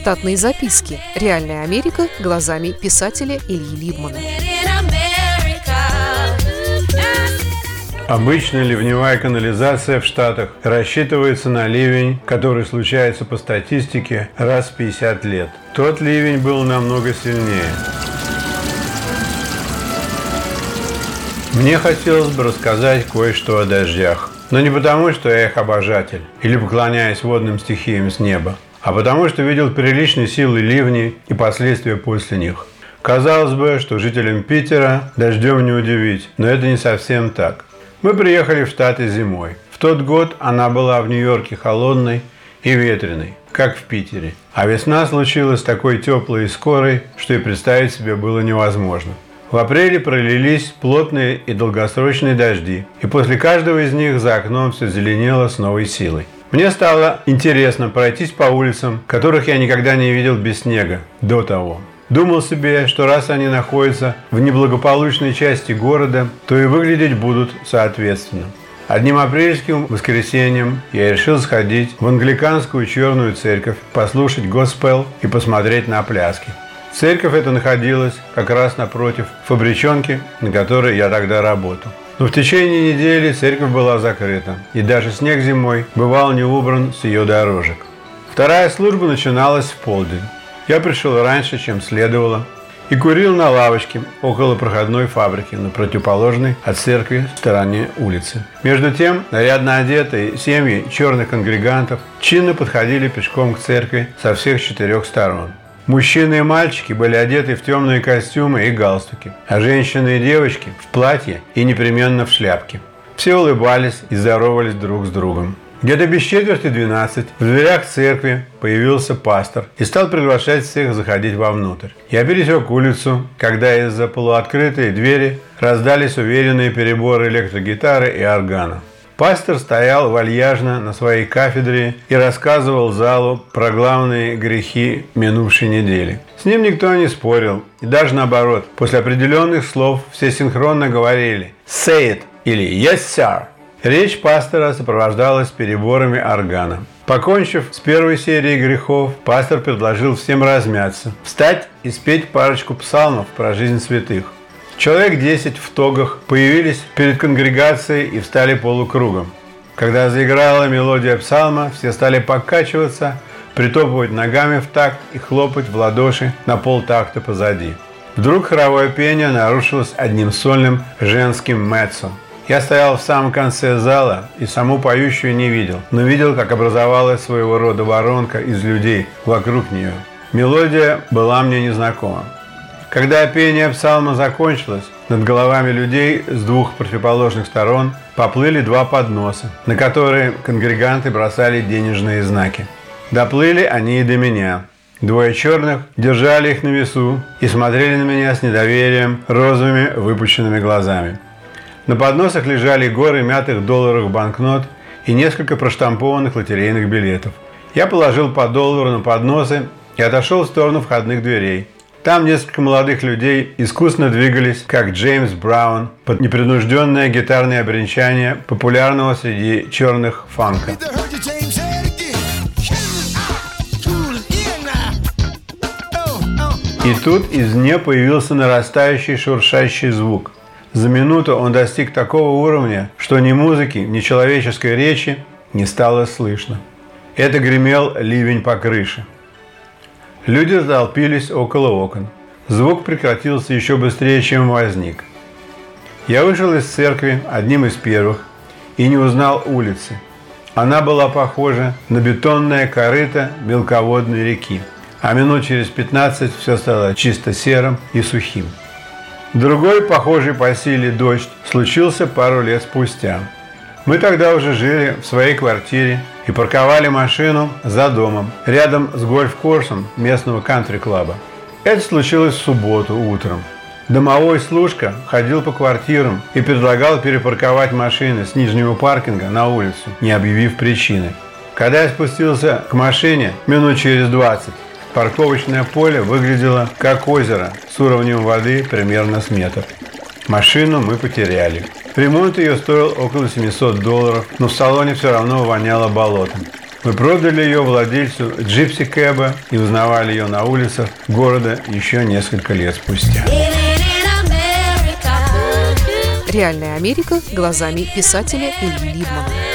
Штатные записки. Реальная Америка глазами писателя Ильи Либмана. Обычная ливневая канализация в Штатах рассчитывается на ливень, который случается по статистике раз в 50 лет. Тот ливень был намного сильнее. Мне хотелось бы рассказать кое-что о дождях. Но не потому, что я их обожатель или поклоняюсь водным стихиям с неба, а потому, что видел приличные силы ливней и последствия после них. Казалось бы, что жителям Питера дождем не удивить, но это не совсем так. Мы приехали в Штаты зимой. В тот год она была в Нью-Йорке холодной и ветреной, как в Питере. А весна случилась такой теплой и скорой, что и представить себе было невозможно. В апреле пролились плотные и долгосрочные дожди, и после каждого из них за окном все зеленело с новой силой. Мне стало интересно пройтись по улицам, которых я никогда не видел без снега до того. Думал себе, что раз они находятся в неблагополучной части города, то и выглядеть будут соответственно. Одним апрельским воскресеньем я решил сходить в англиканскую черную церковь, послушать госпел и посмотреть на пляски. Церковь эта находилась как раз напротив фабричонки, на которой я тогда работал. Но в течение недели церковь была закрыта, и даже снег зимой бывал не убран с ее дорожек. Вторая служба начиналась в полдень. Я пришел раньше, чем следовало, и курил на лавочке около проходной фабрики на противоположной от церкви стороне улицы. Между тем, нарядно одетые семьи черных конгрегантов чинно подходили пешком к церкви со всех четырех сторон. Мужчины и мальчики были одеты в темные костюмы и галстуки, а женщины и девочки в платье и непременно в шляпке. Все улыбались и здоровались друг с другом. Где-то без четверти 12 в дверях церкви появился пастор и стал приглашать всех заходить вовнутрь. Я пересек улицу, когда из-за полуоткрытой двери раздались уверенные переборы электрогитары и органа. Пастор стоял вальяжно на своей кафедре и рассказывал залу про главные грехи минувшей недели. С ним никто не спорил, и даже наоборот, после определенных слов все синхронно говорили «say it» или «yes, sir». Речь пастора сопровождалась переборами органа. Покончив с первой серией грехов, пастор предложил всем размяться, встать и спеть парочку псалмов про жизнь святых. Человек 10 в тогах появились перед конгрегацией и встали полукругом. Когда заиграла мелодия псалма, все стали покачиваться, притопывать ногами в такт и хлопать в ладоши на полтакта позади. Вдруг хоровое пение нарушилось одним сольным женским меццо – я стоял в самом конце зала и саму поющую не видел, но видел, как образовалась своего рода воронка из людей вокруг нее. Мелодия была мне незнакома. Когда пение псалма закончилось, над головами людей с двух противоположных сторон поплыли два подноса, на которые конгреганты бросали денежные знаки. Доплыли они и до меня. Двое черных держали их на весу и смотрели на меня с недоверием розовыми выпущенными глазами. На подносах лежали горы мятых долларовых банкнот и несколько проштампованных лотерейных билетов. Я положил по доллару на подносы и отошел в сторону входных дверей. Там несколько молодых людей искусно двигались, как Джеймс Браун, под непринужденное гитарное обренчание популярного среди черных фанка. И тут из нее появился нарастающий шуршащий звук – за минуту он достиг такого уровня, что ни музыки, ни человеческой речи не стало слышно. Это гремел ливень по крыше. Люди толпились около окон. Звук прекратился еще быстрее, чем возник. Я вышел из церкви одним из первых и не узнал улицы. Она была похожа на бетонное корыто мелководной реки. А минут через 15 все стало чисто серым и сухим. Другой, похожий по силе дождь, случился пару лет спустя. Мы тогда уже жили в своей квартире и парковали машину за домом, рядом с гольф-курсом местного кантри-клаба. Это случилось в субботу утром. Домовой служка ходил по квартирам и предлагал перепарковать машины с нижнего паркинга на улицу, не объявив причины. Когда я спустился к машине минут через 20, Парковочное поле выглядело как озеро с уровнем воды примерно с метр. Машину мы потеряли. Ремонт ее стоил около 700 долларов, но в салоне все равно воняло болотом. Мы продали ее владельцу Джипси Кэба и узнавали ее на улицах города еще несколько лет спустя. Реальная Америка глазами писателя Ильи Либмана.